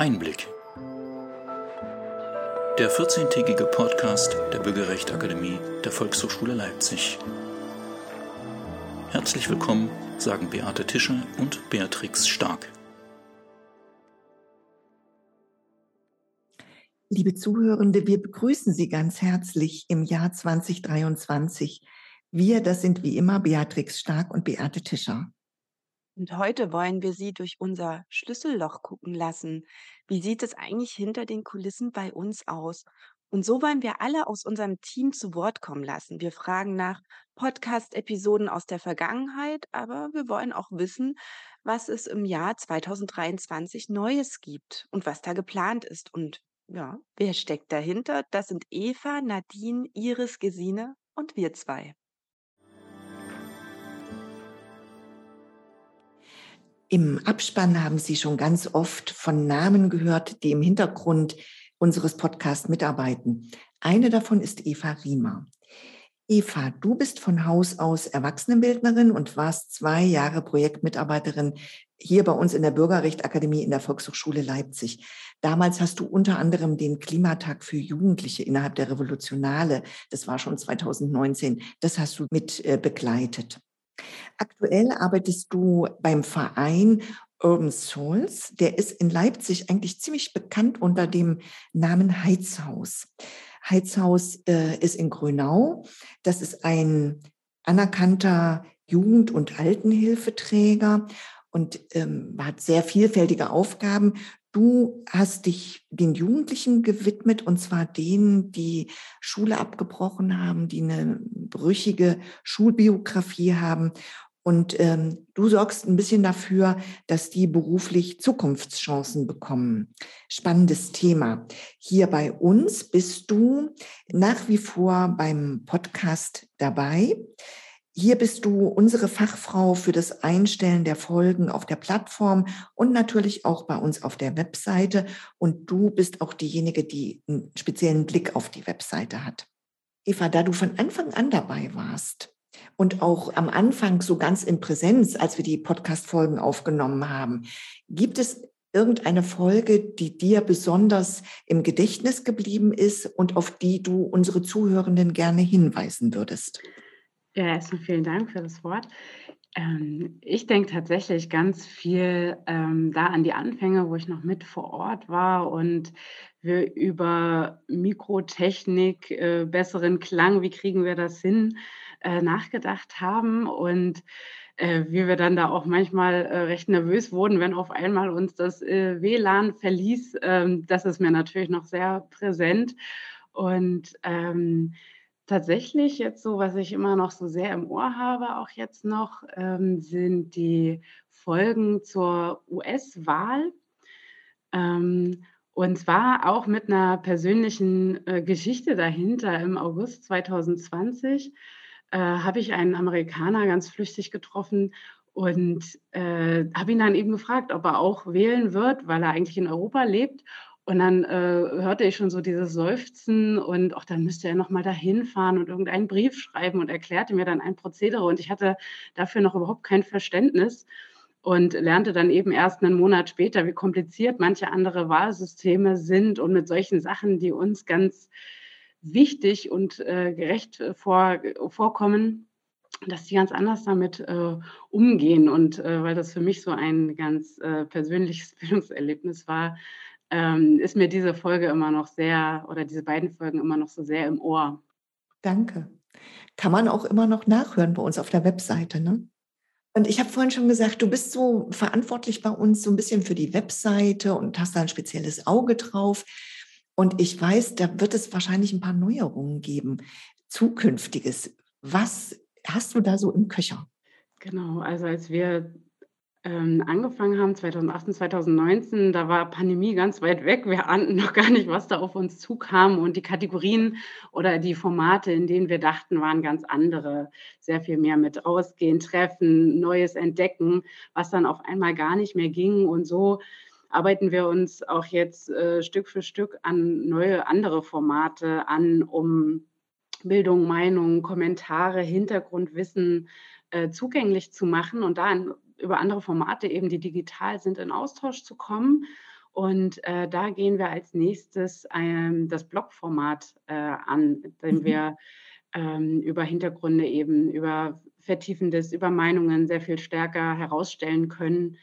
Einblick. Der 14-tägige Podcast der Bürgerrechtsakademie der Volkshochschule Leipzig. Herzlich willkommen, sagen Beate Tischer und Beatrix Stark. Liebe Zuhörende, wir begrüßen Sie ganz herzlich im Jahr 2023. Wir, das sind wie immer Beatrix Stark und Beate Tischer. Und heute wollen wir Sie durch unser Schlüsselloch gucken lassen. Wie sieht es eigentlich hinter den Kulissen bei uns aus? Und so wollen wir alle aus unserem Team zu Wort kommen lassen. Wir fragen nach Podcast-Episoden aus der Vergangenheit, aber wir wollen auch wissen, was es im Jahr 2023 Neues gibt und was da geplant ist. Und ja, wer steckt dahinter? Das sind Eva, Nadine, Iris, Gesine und wir zwei. Im Abspann haben Sie schon ganz oft von Namen gehört, die im Hintergrund unseres Podcasts mitarbeiten. Eine davon ist Eva Riemer. Eva, du bist von Haus aus Erwachsenenbildnerin und warst zwei Jahre Projektmitarbeiterin hier bei uns in der Bürgerrechtsakademie in der Volkshochschule Leipzig. Damals hast du unter anderem den Klimatag für Jugendliche innerhalb der Revolutionale, das war schon 2019, das hast du mit äh, begleitet. Aktuell arbeitest du beim Verein Urban Souls. Der ist in Leipzig eigentlich ziemlich bekannt unter dem Namen Heizhaus. Heizhaus äh, ist in Grünau. Das ist ein anerkannter Jugend- und Altenhilfeträger und ähm, hat sehr vielfältige Aufgaben. Du hast dich den Jugendlichen gewidmet, und zwar denen, die Schule abgebrochen haben, die eine brüchige Schulbiografie haben. Und ähm, du sorgst ein bisschen dafür, dass die beruflich Zukunftschancen bekommen. Spannendes Thema. Hier bei uns bist du nach wie vor beim Podcast dabei. Hier bist du unsere Fachfrau für das Einstellen der Folgen auf der Plattform und natürlich auch bei uns auf der Webseite. Und du bist auch diejenige, die einen speziellen Blick auf die Webseite hat. Eva, da du von Anfang an dabei warst und auch am Anfang so ganz in Präsenz, als wir die Podcast-Folgen aufgenommen haben, gibt es irgendeine Folge, die dir besonders im Gedächtnis geblieben ist und auf die du unsere Zuhörenden gerne hinweisen würdest? Ja, erstmal vielen Dank für das Wort. Ähm, ich denke tatsächlich ganz viel ähm, da an die Anfänge, wo ich noch mit vor Ort war und wir über Mikrotechnik, äh, besseren Klang, wie kriegen wir das hin, äh, nachgedacht haben und äh, wie wir dann da auch manchmal recht nervös wurden, wenn auf einmal uns das WLAN verließ. Ähm, das ist mir natürlich noch sehr präsent und Tatsächlich jetzt so, was ich immer noch so sehr im Ohr habe, auch jetzt noch, ähm, sind die Folgen zur US-Wahl. Ähm, und zwar auch mit einer persönlichen äh, Geschichte dahinter. Im August 2020 äh, habe ich einen Amerikaner ganz flüchtig getroffen und äh, habe ihn dann eben gefragt, ob er auch wählen wird, weil er eigentlich in Europa lebt. Und dann äh, hörte ich schon so dieses Seufzen und auch dann müsste er nochmal dahin fahren und irgendeinen Brief schreiben und erklärte mir dann ein Prozedere. Und ich hatte dafür noch überhaupt kein Verständnis und lernte dann eben erst einen Monat später, wie kompliziert manche andere Wahlsysteme sind und mit solchen Sachen, die uns ganz wichtig und äh, gerecht vor, vorkommen, dass die ganz anders damit äh, umgehen. Und äh, weil das für mich so ein ganz äh, persönliches Bildungserlebnis war, ähm, ist mir diese Folge immer noch sehr oder diese beiden Folgen immer noch so sehr im Ohr. Danke. Kann man auch immer noch nachhören bei uns auf der Webseite, ne? Und ich habe vorhin schon gesagt, du bist so verantwortlich bei uns so ein bisschen für die Webseite und hast da ein spezielles Auge drauf. Und ich weiß, da wird es wahrscheinlich ein paar Neuerungen geben, zukünftiges. Was hast du da so im Köcher? Genau, also als wir ähm, angefangen haben, 2018, 2019, da war Pandemie ganz weit weg. Wir ahnten noch gar nicht, was da auf uns zukam. Und die Kategorien oder die Formate, in denen wir dachten, waren ganz andere. Sehr viel mehr mit Rausgehen, Treffen, Neues entdecken, was dann auf einmal gar nicht mehr ging. Und so arbeiten wir uns auch jetzt äh, Stück für Stück an neue andere Formate an, um Bildung, Meinung, Kommentare, Hintergrundwissen äh, zugänglich zu machen und da über andere Formate eben, die digital sind, in Austausch zu kommen. Und äh, da gehen wir als nächstes ähm, das Blogformat äh, an, indem mhm. wir ähm, über Hintergründe eben, über Vertiefendes, über Meinungen sehr viel stärker herausstellen können.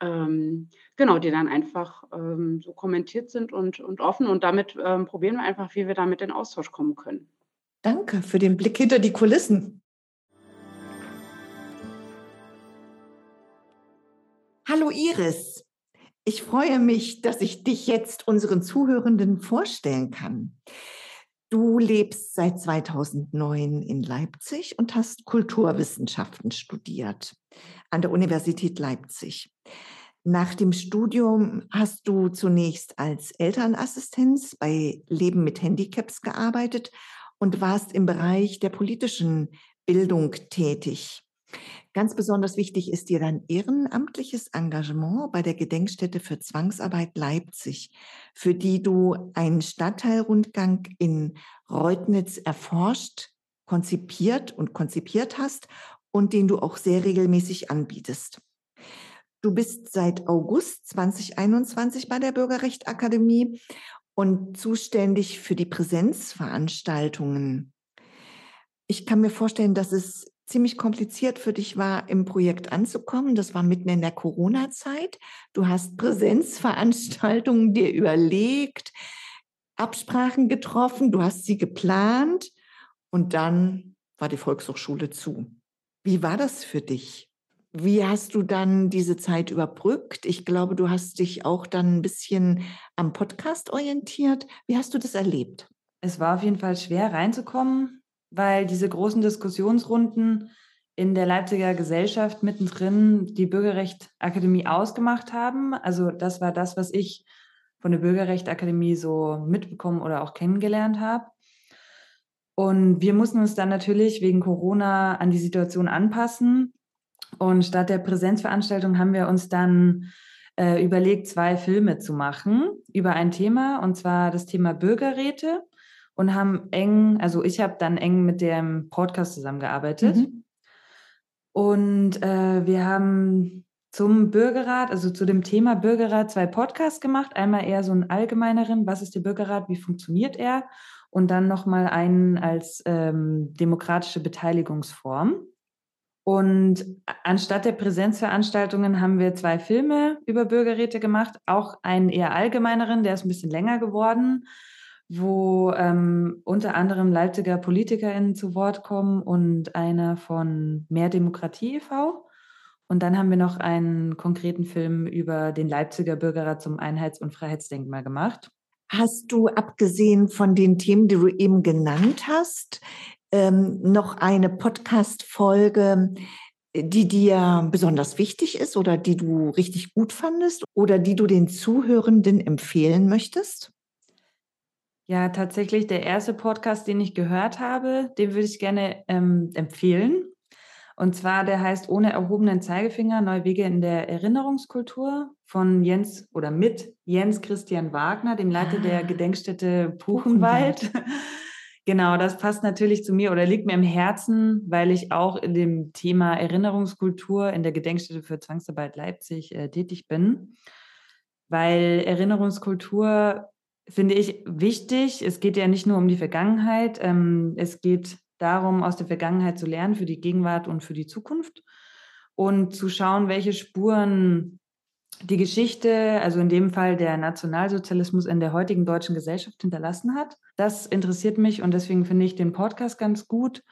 Ähm, genau, die dann einfach ähm, so kommentiert sind und, und offen. Und damit ähm, probieren wir einfach, wie wir damit in Austausch kommen können. Danke für den Blick hinter die Kulissen. Hallo Iris. Ich freue mich, dass ich dich jetzt unseren Zuhörenden vorstellen kann. Du lebst seit 2009 in Leipzig und hast Kulturwissenschaften studiert an der Universität Leipzig. Nach dem Studium hast du zunächst als Elternassistenz bei Leben mit Handicaps gearbeitet und warst im Bereich der politischen Bildung tätig. Ganz besonders wichtig ist dir dein ehrenamtliches Engagement bei der Gedenkstätte für Zwangsarbeit Leipzig, für die du einen Stadtteilrundgang in Reutnitz erforscht, konzipiert und konzipiert hast und den du auch sehr regelmäßig anbietest. Du bist seit August 2021 bei der Bürgerrechtakademie und zuständig für die Präsenzveranstaltungen. Ich kann mir vorstellen, dass es ziemlich kompliziert für dich war, im Projekt anzukommen. Das war mitten in der Corona-Zeit. Du hast Präsenzveranstaltungen dir überlegt, Absprachen getroffen, du hast sie geplant und dann war die Volkshochschule zu. Wie war das für dich? Wie hast du dann diese Zeit überbrückt? Ich glaube, du hast dich auch dann ein bisschen am Podcast orientiert. Wie hast du das erlebt? Es war auf jeden Fall schwer reinzukommen weil diese großen Diskussionsrunden in der Leipziger Gesellschaft mittendrin die Bürgerrechtsakademie ausgemacht haben. Also das war das, was ich von der Bürgerrechtsakademie so mitbekommen oder auch kennengelernt habe. Und wir mussten uns dann natürlich wegen Corona an die Situation anpassen. Und statt der Präsenzveranstaltung haben wir uns dann äh, überlegt, zwei Filme zu machen über ein Thema, und zwar das Thema Bürgerräte und haben eng, also ich habe dann eng mit dem Podcast zusammengearbeitet. Mhm. Und äh, wir haben zum Bürgerrat, also zu dem Thema Bürgerrat, zwei Podcasts gemacht. Einmal eher so einen allgemeineren, was ist der Bürgerrat, wie funktioniert er? Und dann nochmal einen als ähm, demokratische Beteiligungsform. Und anstatt der Präsenzveranstaltungen haben wir zwei Filme über Bürgerräte gemacht, auch einen eher allgemeineren, der ist ein bisschen länger geworden wo ähm, unter anderem Leipziger PolitikerInnen zu Wort kommen und einer von Mehr Demokratie e.V. Und dann haben wir noch einen konkreten Film über den Leipziger Bürgerrat zum Einheits- und Freiheitsdenkmal gemacht. Hast du, abgesehen von den Themen, die du eben genannt hast, ähm, noch eine Podcast-Folge, die dir besonders wichtig ist oder die du richtig gut fandest oder die du den Zuhörenden empfehlen möchtest? Ja, tatsächlich der erste Podcast, den ich gehört habe, den würde ich gerne ähm, empfehlen. Und zwar, der heißt Ohne erhobenen Zeigefinger, Neue Wege in der Erinnerungskultur von Jens oder mit Jens Christian Wagner, dem Leiter ah, der Gedenkstätte Buchenwald. genau, das passt natürlich zu mir oder liegt mir im Herzen, weil ich auch in dem Thema Erinnerungskultur in der Gedenkstätte für Zwangsarbeit Leipzig äh, tätig bin. Weil Erinnerungskultur finde ich wichtig. Es geht ja nicht nur um die Vergangenheit. Ähm, es geht darum, aus der Vergangenheit zu lernen für die Gegenwart und für die Zukunft und zu schauen, welche Spuren die Geschichte, also in dem Fall der Nationalsozialismus in der heutigen deutschen Gesellschaft hinterlassen hat. Das interessiert mich und deswegen finde ich den Podcast ganz gut.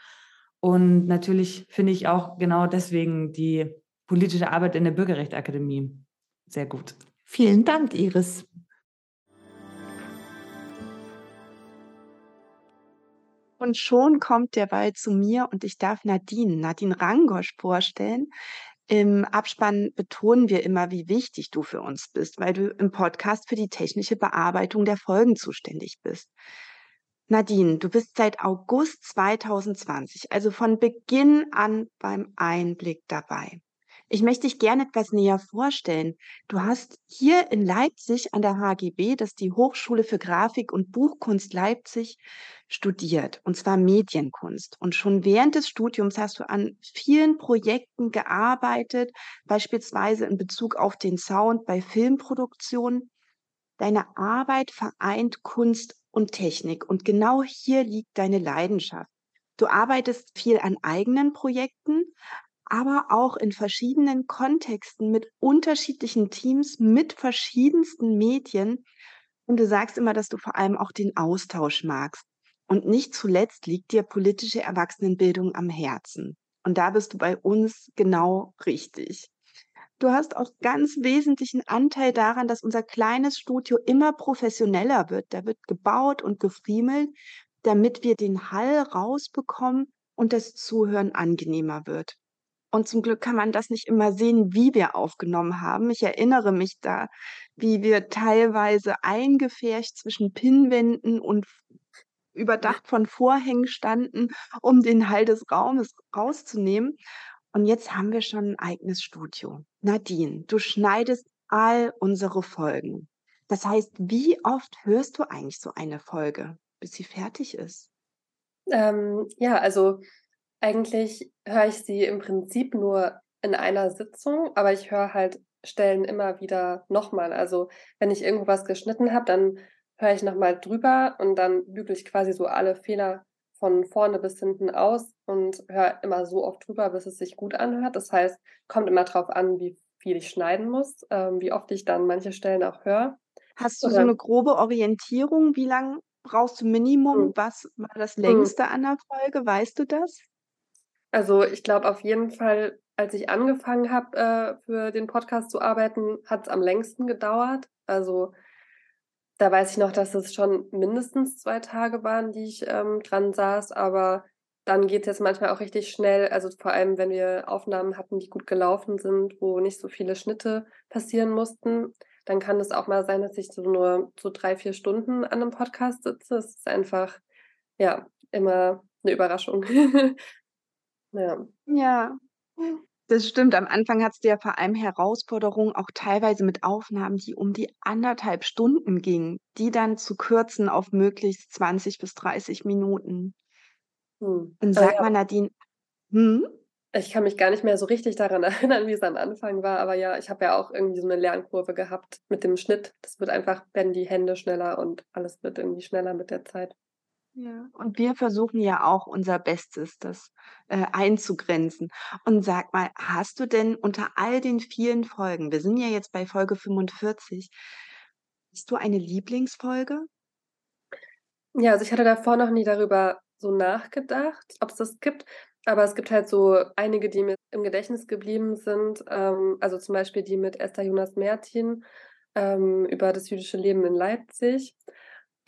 Und natürlich finde ich auch genau deswegen die politische Arbeit in der Bürgerrechtsakademie sehr gut. Vielen Dank, Iris. Und schon kommt der Ball zu mir und ich darf Nadine, Nadine Rangosch vorstellen. Im Abspann betonen wir immer, wie wichtig du für uns bist, weil du im Podcast für die technische Bearbeitung der Folgen zuständig bist. Nadine, du bist seit August 2020, also von Beginn an beim Einblick dabei. Ich möchte dich gerne etwas näher vorstellen. Du hast hier in Leipzig an der HGB, das ist die Hochschule für Grafik und Buchkunst Leipzig, studiert, und zwar Medienkunst. Und schon während des Studiums hast du an vielen Projekten gearbeitet, beispielsweise in Bezug auf den Sound bei Filmproduktionen. Deine Arbeit vereint Kunst und Technik und genau hier liegt deine Leidenschaft. Du arbeitest viel an eigenen Projekten, aber auch in verschiedenen Kontexten mit unterschiedlichen Teams, mit verschiedensten Medien. Und du sagst immer, dass du vor allem auch den Austausch magst. Und nicht zuletzt liegt dir politische Erwachsenenbildung am Herzen. Und da bist du bei uns genau richtig. Du hast auch ganz wesentlichen Anteil daran, dass unser kleines Studio immer professioneller wird. Da wird gebaut und gefriemelt, damit wir den Hall rausbekommen und das Zuhören angenehmer wird. Und zum Glück kann man das nicht immer sehen, wie wir aufgenommen haben. Ich erinnere mich da, wie wir teilweise eingefärcht zwischen Pinnwänden und überdacht von Vorhängen standen, um den Hall des Raumes rauszunehmen. Und jetzt haben wir schon ein eigenes Studio. Nadine, du schneidest all unsere Folgen. Das heißt, wie oft hörst du eigentlich so eine Folge, bis sie fertig ist? Ähm, ja, also eigentlich höre ich sie im Prinzip nur in einer Sitzung, aber ich höre halt Stellen immer wieder nochmal. Also wenn ich irgendwas geschnitten habe, dann höre ich nochmal drüber und dann bügele ich quasi so alle Fehler von vorne bis hinten aus und höre immer so oft drüber, bis es sich gut anhört. Das heißt, kommt immer drauf an, wie viel ich schneiden muss, ähm, wie oft ich dann manche Stellen auch höre. Hast du Oder, so eine grobe Orientierung? Wie lange brauchst du Minimum? Mhm. Was war das hm. längste mhm. an der Folge? Weißt du das? Also ich glaube auf jeden Fall, als ich angefangen habe, äh, für den Podcast zu arbeiten, hat es am längsten gedauert. Also da weiß ich noch, dass es schon mindestens zwei Tage waren, die ich ähm, dran saß, aber dann geht es jetzt manchmal auch richtig schnell. Also vor allem, wenn wir Aufnahmen hatten, die gut gelaufen sind, wo nicht so viele Schnitte passieren mussten, dann kann es auch mal sein, dass ich so nur so drei, vier Stunden an einem Podcast sitze. Es ist einfach, ja, immer eine Überraschung. ja. Ja. Das stimmt. Am Anfang hattest du ja vor allem Herausforderungen, auch teilweise mit Aufnahmen, die um die anderthalb Stunden gingen, die dann zu kürzen auf möglichst 20 bis 30 Minuten. Hm. Und sag ja. mal, Nadine, hm? Ich kann mich gar nicht mehr so richtig daran erinnern, wie es am Anfang war, aber ja, ich habe ja auch irgendwie so eine Lernkurve gehabt mit dem Schnitt. Das wird einfach, werden die Hände schneller und alles wird irgendwie schneller mit der Zeit. Ja, und wir versuchen ja auch unser Bestes, das äh, einzugrenzen. Und sag mal, hast du denn unter all den vielen Folgen, wir sind ja jetzt bei Folge 45, hast du eine Lieblingsfolge? Ja, also ich hatte davor noch nie darüber so nachgedacht, ob es das gibt. Aber es gibt halt so einige, die mir im Gedächtnis geblieben sind. Ähm, also zum Beispiel die mit Esther Jonas Mertin ähm, über das jüdische Leben in Leipzig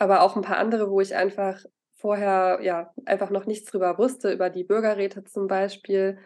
aber auch ein paar andere, wo ich einfach vorher ja einfach noch nichts drüber wusste, über die Bürgerräte zum Beispiel.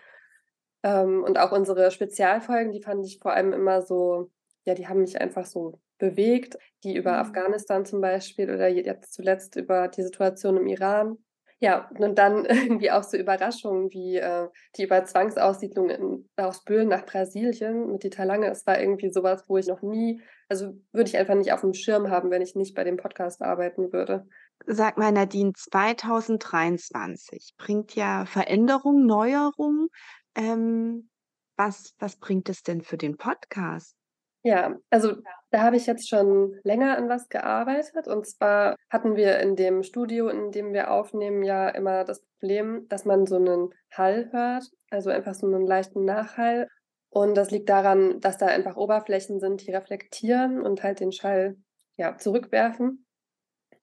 Ähm, und auch unsere Spezialfolgen, die fand ich vor allem immer so, ja, die haben mich einfach so bewegt, die über mhm. Afghanistan zum Beispiel oder jetzt zuletzt über die Situation im Iran. Ja, und dann irgendwie auch so Überraschungen wie äh, die über Zwangsaussiedlung in, aus Böhlen nach Brasilien mit Dieter Lange. Es war irgendwie sowas, wo ich noch nie, also würde ich einfach nicht auf dem Schirm haben, wenn ich nicht bei dem Podcast arbeiten würde. Sag mal, Nadine, 2023 bringt ja Veränderung, Neuerung. Ähm, was, was bringt es denn für den Podcast? Ja, also da habe ich jetzt schon länger an was gearbeitet. Und zwar hatten wir in dem Studio, in dem wir aufnehmen, ja immer das Problem, dass man so einen Hall hört, also einfach so einen leichten Nachhall. Und das liegt daran, dass da einfach Oberflächen sind, die reflektieren und halt den Schall ja, zurückwerfen.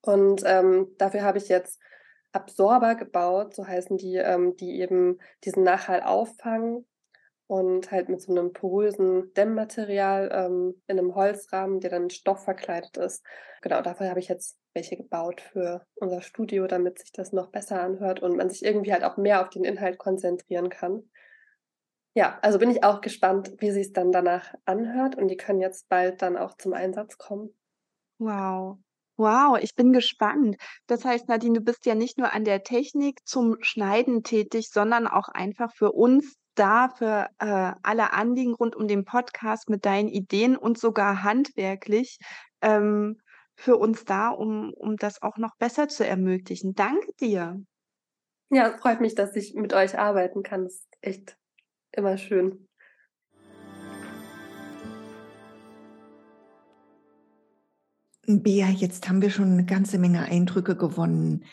Und ähm, dafür habe ich jetzt Absorber gebaut, so heißen die, ähm, die eben diesen Nachhall auffangen und halt mit so einem porösen Dämmmaterial ähm, in einem Holzrahmen, der dann Stoff verkleidet ist. Genau, dafür habe ich jetzt welche gebaut für unser Studio, damit sich das noch besser anhört und man sich irgendwie halt auch mehr auf den Inhalt konzentrieren kann. Ja, also bin ich auch gespannt, wie sich es dann danach anhört und die können jetzt bald dann auch zum Einsatz kommen. Wow. Wow, ich bin gespannt. Das heißt, Nadine, du bist ja nicht nur an der Technik zum Schneiden tätig, sondern auch einfach für uns da für äh, alle Anliegen rund um den Podcast mit deinen Ideen und sogar handwerklich ähm, für uns da, um, um das auch noch besser zu ermöglichen. Danke dir. Ja, es freut mich, dass ich mit euch arbeiten kann. Das ist echt immer schön. Bea, jetzt haben wir schon eine ganze Menge Eindrücke gewonnen.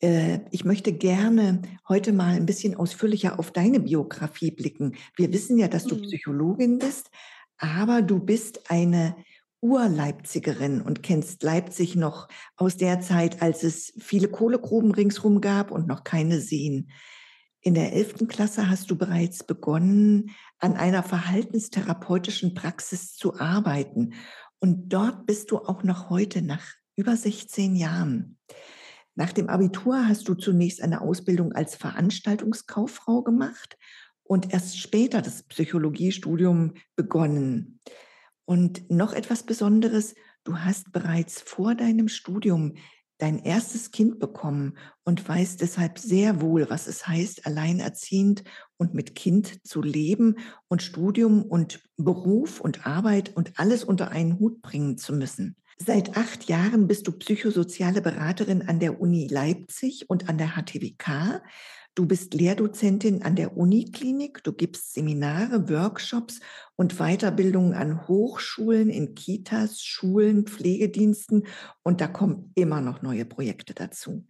Äh, ich möchte gerne heute mal ein bisschen ausführlicher auf deine Biografie blicken. Wir wissen ja, dass du Mhm. Psychologin bist, aber du bist eine Ur-Leipzigerin und kennst Leipzig noch aus der Zeit, als es viele Kohlegruben ringsrum gab und noch keine Seen. In der 11. Klasse hast du bereits begonnen, an einer verhaltenstherapeutischen Praxis zu arbeiten. Und dort bist du auch noch heute nach über 16 Jahren. Nach dem Abitur hast du zunächst eine Ausbildung als Veranstaltungskauffrau gemacht und erst später das Psychologiestudium begonnen. Und noch etwas Besonderes, du hast bereits vor deinem Studium dein erstes Kind bekommen und weißt deshalb sehr wohl, was es heißt, alleinerziehend und mit Kind zu leben und Studium und Beruf und Arbeit und alles unter einen Hut bringen zu müssen. Seit acht Jahren bist du psychosoziale Beraterin an der Uni Leipzig und an der HTWK. Du bist Lehrdozentin an der Uniklinik. Du gibst Seminare, Workshops und Weiterbildungen an Hochschulen, in Kitas, Schulen, Pflegediensten. Und da kommen immer noch neue Projekte dazu.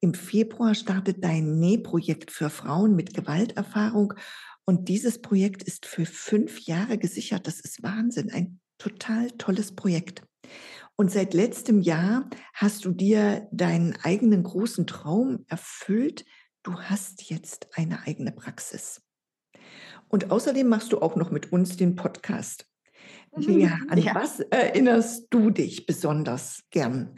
Im Februar startet dein Nähprojekt für Frauen mit Gewalterfahrung. Und dieses Projekt ist für fünf Jahre gesichert. Das ist Wahnsinn. Ein total tolles Projekt. Und seit letztem Jahr hast du dir deinen eigenen großen Traum erfüllt. Du hast jetzt eine eigene Praxis. Und außerdem machst du auch noch mit uns den Podcast. Bea, an Ja. was erinnerst du dich besonders gern?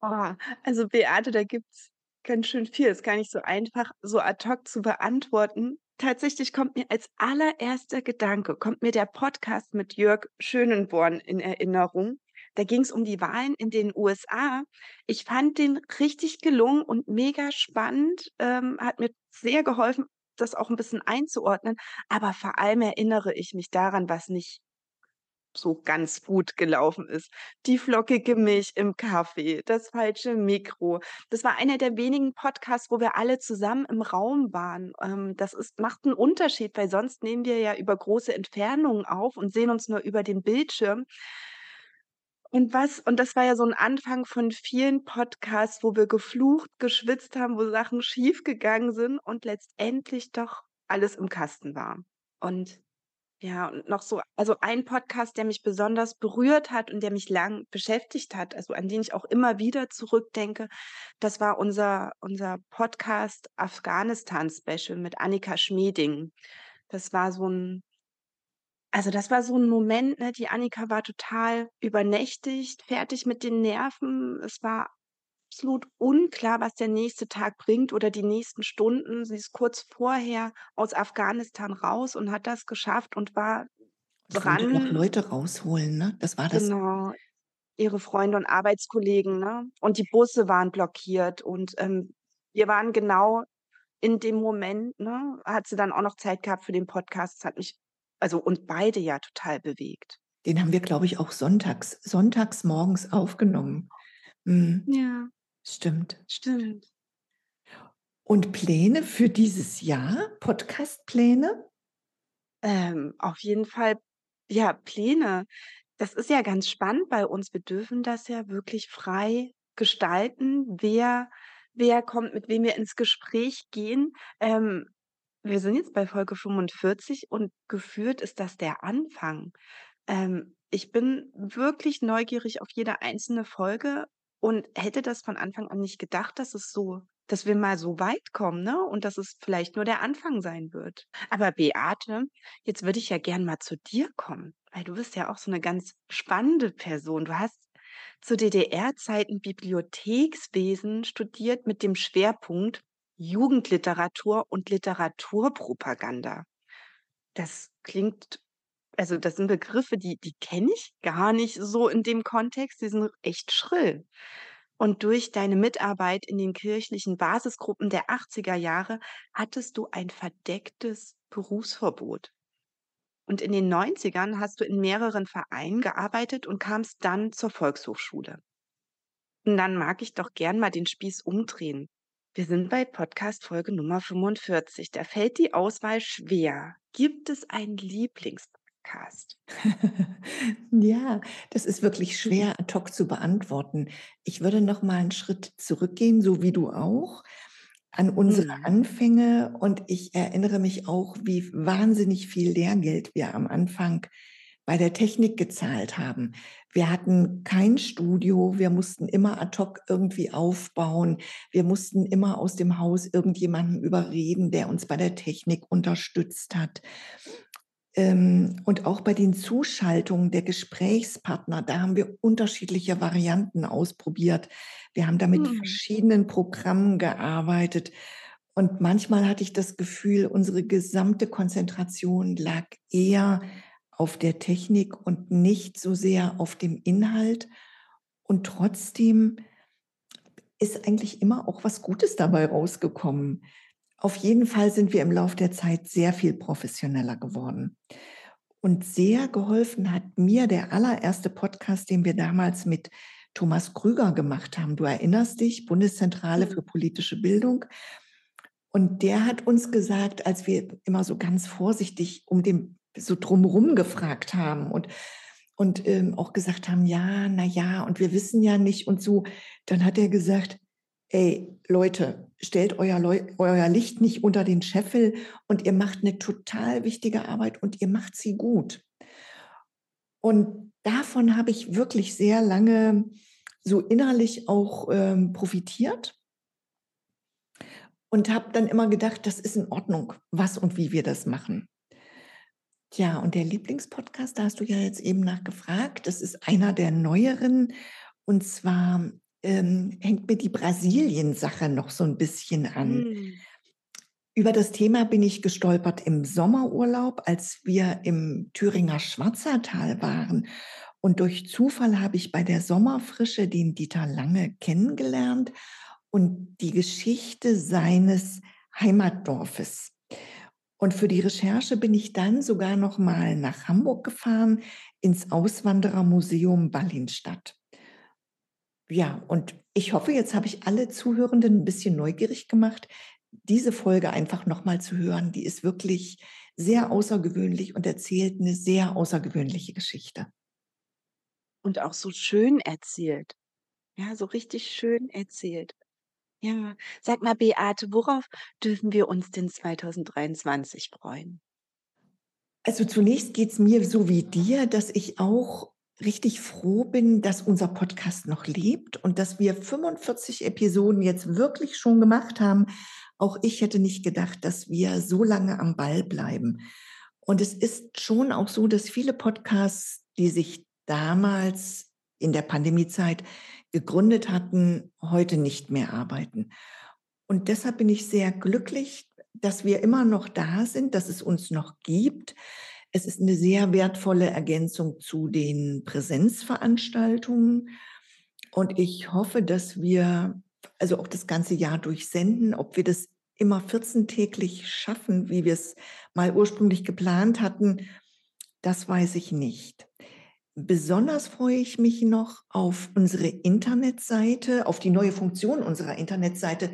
Oh, also Beate, da gibt's ganz schön viel. Ist gar nicht so einfach, so ad hoc zu beantworten. Tatsächlich kommt mir als allererster Gedanke, kommt mir der Podcast mit Jörg Schönenborn in Erinnerung. Da ging es um die Wahlen in den USA. Ich fand den richtig gelungen und mega spannend, ähm, hat mir sehr geholfen, das auch ein bisschen einzuordnen. Aber vor allem erinnere ich mich daran, was nicht so ganz gut gelaufen ist. Die flockige Milch im Kaffee, das falsche Mikro. Das war einer der wenigen Podcasts, wo wir alle zusammen im Raum waren. Ähm, das ist, macht einen Unterschied, weil sonst nehmen wir ja über große Entfernungen auf und sehen uns nur über den Bildschirm. Und was, und das war ja so ein Anfang von vielen Podcasts, wo wir geflucht, geschwitzt haben, wo Sachen schiefgegangen sind und letztendlich doch alles im Kasten war. Und ja, und noch so, also ein Podcast, der mich besonders berührt hat und der mich lang beschäftigt hat, also an den ich auch immer wieder zurückdenke, das war unser, unser Podcast Afghanistan-Special mit Annika Schmieding. Das war so ein, also das war so ein Moment, ne, die Annika war total übernächtigt, fertig mit den Nerven. Es war absolut unklar, was der nächste Tag bringt oder die nächsten Stunden. Sie ist kurz vorher aus Afghanistan raus und hat das geschafft und war Und wollte noch dran. Leute rausholen, ne? Das war das. Genau, ihre Freunde und Arbeitskollegen, ne? Und die Busse waren blockiert und ähm, wir waren genau in dem Moment, ne? Hat sie dann auch noch Zeit gehabt für den Podcast. Das hat mich, also uns beide ja total bewegt. Den haben wir, glaube ich, auch sonntags, sonntags morgens aufgenommen. Hm, Ja, stimmt. stimmt. Und Pläne für dieses Jahr? Podcast-Pläne? Ähm, auf jeden Fall, ja, Pläne. Das ist ja ganz spannend bei uns. Wir dürfen das ja wirklich frei gestalten, wer, wer kommt, mit wem wir ins Gespräch gehen. Ähm, wir sind jetzt bei Folge 45 und geführt ist das der Anfang. Ähm, ich bin wirklich neugierig auf jede einzelne Folge und hätte das von Anfang an nicht gedacht, dass es so, dass wir mal so weit kommen, ne? Und dass es vielleicht nur der Anfang sein wird. Aber Beate, jetzt würde ich ja gern mal zu dir kommen, weil du bist ja auch so eine ganz spannende Person. Du hast zu DDR-Zeiten Bibliothekswesen studiert mit dem Schwerpunkt Jugendliteratur und Literaturpropaganda. Das klingt, also das sind Begriffe, die, die kenne ich gar nicht so in dem Kontext. Die sind echt schrill. Und durch deine Mitarbeit in den kirchlichen Basisgruppen der 80er Jahre hattest du ein verdecktes Berufsverbot. Und in den 90ern hast du in mehreren Vereinen gearbeitet und kamst dann zur Volkshochschule. Und dann mag ich doch gern mal den Spieß umdrehen. Wir sind bei Podcast Folge Nummer 45. Da fällt die Auswahl schwer. Gibt es einen Lieblingspodcast Podcast? ja, das ist wirklich schwer ad hoc zu beantworten. Ich würde noch mal einen Schritt zurückgehen, so wie du auch, an unsere Mhm. Anfänge. Und ich erinnere mich auch, wie wahnsinnig viel Lehrgeld wir am Anfang bei der Technik gezahlt haben. Wir hatten kein Studio, wir mussten immer ad hoc irgendwie aufbauen, wir mussten immer aus dem Haus irgendjemanden überreden, der uns bei der Technik unterstützt hat. Ähm, und auch bei den Zuschaltungen der Gesprächspartner, da haben wir unterschiedliche Varianten ausprobiert. Wir haben da mit Mhm. verschiedenen Programmen gearbeitet. Und manchmal hatte ich das Gefühl, unsere gesamte Konzentration lag eher auf der Technik und nicht so sehr auf dem Inhalt. Und trotzdem ist eigentlich immer auch was Gutes dabei rausgekommen. Auf jeden Fall sind wir im Laufe der Zeit sehr viel professioneller geworden. Und sehr geholfen hat mir der allererste Podcast, den wir damals mit Thomas Krüger gemacht haben. Du erinnerst dich, Bundeszentrale für Mhm. politische Bildung. Und der hat uns gesagt, als wir immer so ganz vorsichtig um den so drumherum gefragt haben und und ähm, auch gesagt haben, ja, na ja, und wir wissen ja nicht und so, dann hat er gesagt, ey Leute, stellt euer, Leu euer Licht nicht unter den Scheffel und ihr macht eine total wichtige Arbeit und ihr macht sie gut. Und davon habe ich wirklich sehr lange so innerlich auch ähm, profitiert und habe dann immer gedacht, das ist in Ordnung, was und wie wir das machen. Tja, und der Lieblingspodcast, da hast du ja jetzt eben nachgefragt, das ist einer der neueren. Und zwar ähm, hängt mir die Brasilien-Sache noch so ein bisschen an. Mhm. Über das Thema bin ich gestolpert im Sommerurlaub, als wir im Thüringer Schwarzertal waren. Und durch Zufall habe ich bei der Sommerfrische den Dieter Lange kennengelernt und die Geschichte seines Heimatdorfes. Und für die Recherche bin ich dann sogar noch mal nach Hamburg gefahren ins Auswanderermuseum Ballinstadt. Ja, und ich hoffe, jetzt habe ich alle Zuhörenden ein bisschen neugierig gemacht, diese Folge einfach noch mal zu hören. Die ist wirklich sehr außergewöhnlich und erzählt eine sehr außergewöhnliche Geschichte. Und auch so schön erzählt. Ja, so richtig schön erzählt. Ja, sag mal, Beate, worauf dürfen wir uns denn 2023 freuen? Also zunächst geht es mir so wie dir, dass ich auch richtig froh bin, dass unser Podcast noch lebt und dass wir 45 Episoden jetzt wirklich schon gemacht haben. Auch ich hätte nicht gedacht, dass wir so lange am Ball bleiben. Und es ist schon auch so, dass viele Podcasts, die sich damals in der Pandemiezeit gegründet hatten, heute nicht mehr arbeiten. Und deshalb bin ich sehr glücklich, dass wir immer noch da sind, dass es uns noch gibt. Es ist eine sehr wertvolle Ergänzung zu den Präsenzveranstaltungen. Und ich hoffe, dass wir also auch das ganze Jahr durchsenden, ob wir das immer 14-täglich schaffen, wie wir es mal ursprünglich geplant hatten, das weiß ich nicht. Besonders freue ich mich noch auf unsere Internetseite, auf die neue Funktion unserer Internetseite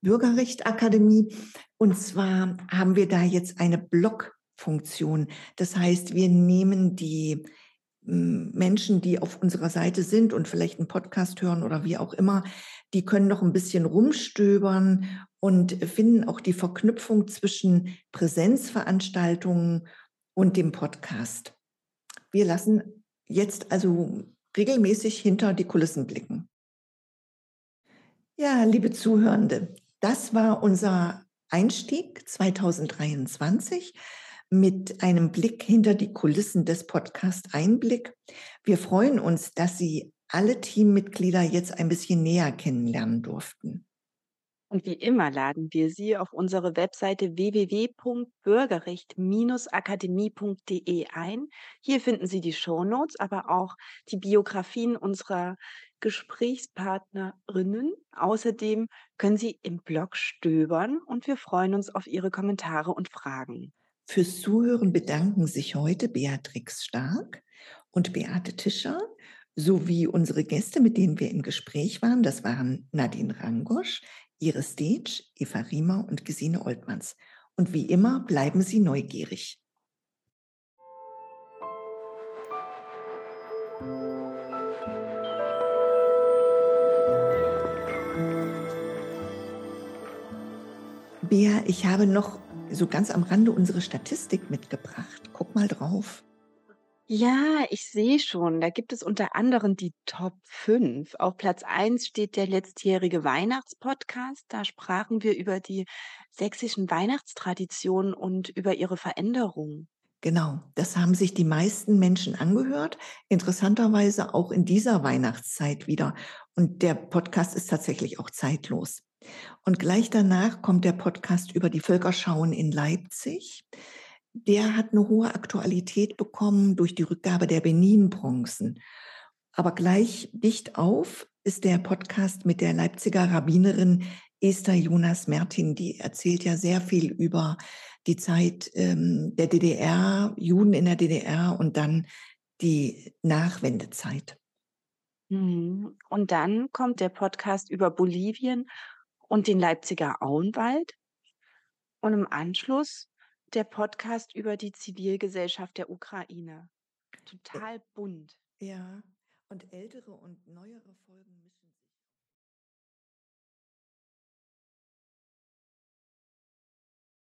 Bürgerrecht Akademie. Und zwar haben wir da jetzt eine Blog-Funktion. Das heißt, wir nehmen die mm, Menschen, die auf unserer Seite sind und vielleicht einen Podcast hören oder wie auch immer, die können noch ein bisschen rumstöbern und finden auch die Verknüpfung zwischen Präsenzveranstaltungen und dem Podcast. Wir lassen jetzt also regelmäßig hinter die Kulissen blicken. Ja, liebe Zuhörende, das war unser Einstieg 2023 mit einem Blick hinter die Kulissen des Podcast Einblick. Wir freuen uns, dass Sie alle Teammitglieder jetzt ein bisschen näher kennenlernen durften. Und wie immer laden wir Sie auf unsere Webseite www.bürgerrecht-akademie.de ein. Hier finden Sie die Shownotes, aber auch die Biografien unserer Gesprächspartnerinnen. Außerdem können Sie im Blog stöbern und wir freuen uns auf Ihre Kommentare und Fragen. Fürs Zuhören bedanken sich heute Beatrix Stark und Beate Tischer sowie unsere Gäste, mit denen wir im Gespräch waren. Das waren Nadine Rangosch, Iris Stage, Eva Riemer und Gesine Oltmanns. Und wie immer bleiben Sie neugierig. Bea, ich habe noch so ganz am Rande unsere Statistik mitgebracht. Guck mal drauf. Ja, ich sehe schon. Da gibt es unter anderem die Top 5. Auf Platz 1 steht der letztjährige Weihnachtspodcast. Da sprachen wir über die sächsischen Weihnachtstraditionen und über ihre Veränderungen. Genau, das haben sich die meisten Menschen angehört. Interessanterweise auch in dieser Weihnachtszeit wieder. Und der Podcast ist tatsächlich auch zeitlos. Und gleich danach kommt der Podcast über die Völkerschauen in Leipzig der hat eine hohe Aktualität bekommen durch die Rückgabe der Benin-Bronzen. Aber gleich dicht auf ist der Podcast mit der Leipziger Rabbinerin Esther Jonas Mertin. Die erzählt ja sehr viel über die Zeit ähm, der DDR, Juden in der DDR und dann die Nachwendezeit. Mhm. Und dann kommt der Podcast über Bolivien und den Leipziger Auenwald. Und im Anschluss der Podcast über die Zivilgesellschaft der Ukraine. Total bunt. Ja, und ältere und neuere Folgen sich.